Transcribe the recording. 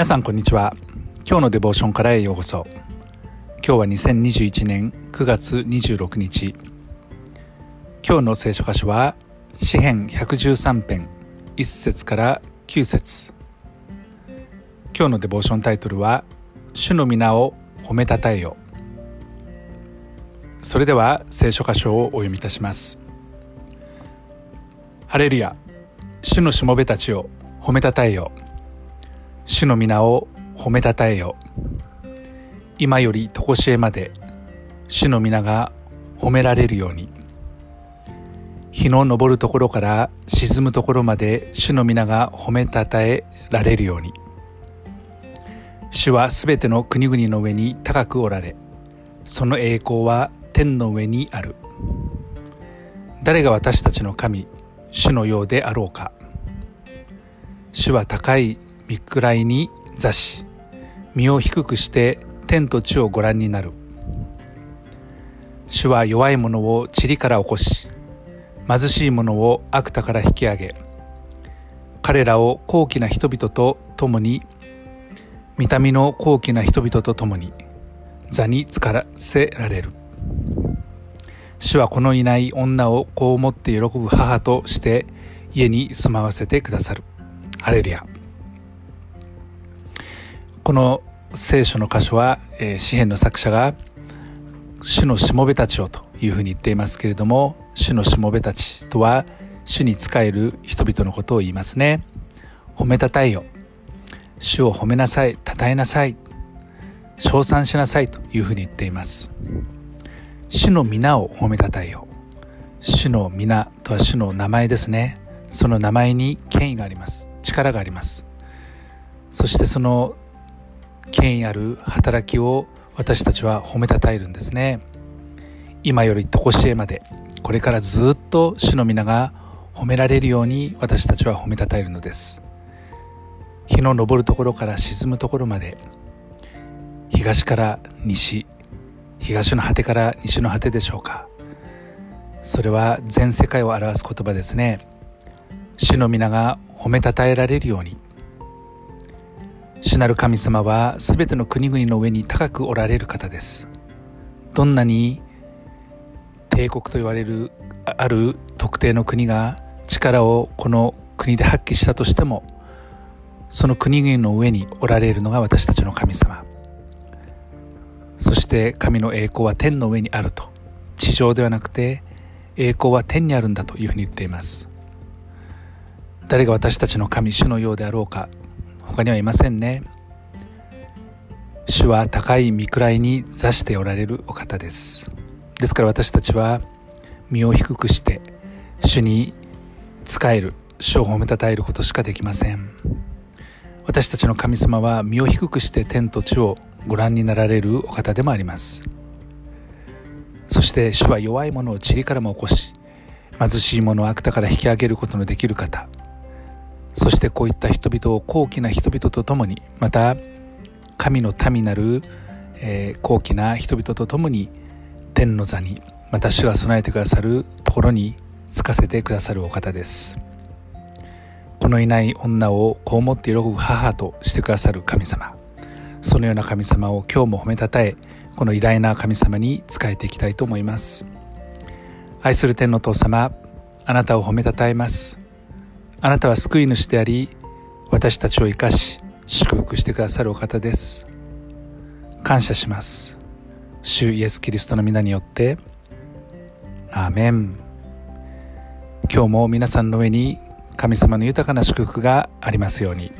皆さんこんにちは。今日のデボーションからへようこそ。今日は2021年9月26日。今日の聖書箇所は詩編113編1節から9節。今日のデボーションタイトルは主の皆を褒めたたえよ。それでは聖書箇所をお読みいたします。ハレルヤ主のしもべたちを褒めたたえよ。主の皆を褒めたたえよ。今より常しえまで主の皆が褒められるように。日の昇るところから沈むところまで主の皆が褒めたたえられるように。主はすべての国々の上に高くおられその栄光は天の上にある。誰が私たちの神主のようであろうか。主は高い見くらいに座し身を低くして天と地をご覧になる。主は弱い者を塵から起こし貧しい者を悪田から引き上げ彼らを高貴な人々と共に見た目の高貴な人々と共に座につからせられる。主はこのいない女を子を持って喜ぶ母として家に住まわせてくださる。ハレルヤ。この聖書の箇所は、えー、詩篇の作者が主のしもべたちをというふうに言っていますけれども主のしもべたちとは主に仕える人々のことを言いますね。褒めたたえよ。主を褒めなさい。称えなさい。称賛しなさいというふうに言っています。主の皆を褒めたたえよ。主の皆とは主の名前ですね。その名前に権威があります。力があります。そしてその権威ある働きを私たちは褒めたたえるんですね。今より常しえまでこれからずっと主の皆が褒められるように私たちは褒めたたえるのです。日の昇るところから沈むところまで東から西東の果てから西の果てでしょうか。それは全世界を表す言葉ですね。主の皆が褒めたたえられるように主なる神様は全ての国々の上に高くおられる方です。どんなに帝国と言われるある特定の国が力をこの国で発揮したとしてもその国々の上におられるのが私たちの神様。そして神の栄光は天の上にあると。地上ではなくて栄光は天にあるんだというふうに言っています。誰が私たちの神主のようであろうか他にはいませんね。主は高い見位に座しておられるお方です。ですから私たちは身を低くして主に仕える主を褒めたたえることしかできません。私たちの神様は身を低くして天と地をご覧になられるお方でもあります。そして主は弱い者を塵からも起こし貧しい者を悪田から引き上げることのできる方。そしてこういった人々を高貴な人々と共にまた神の民なる、えー、高貴な人々と共に天の座にまた主が備えてくださるところにつかせてくださるお方です。このいない女をこう思って喜ぶ母としてくださる神様。そのような神様を今日も褒めたたえこの偉大な神様に仕えていきたいと思います。愛する天の父様あなたを褒めたたえます。あなたは救い主であり私たちを生かし祝福してくださるお方です。感謝します。主イエス・キリストの皆によって。アーメン。今日も皆さんの上に神様の豊かな祝福がありますように。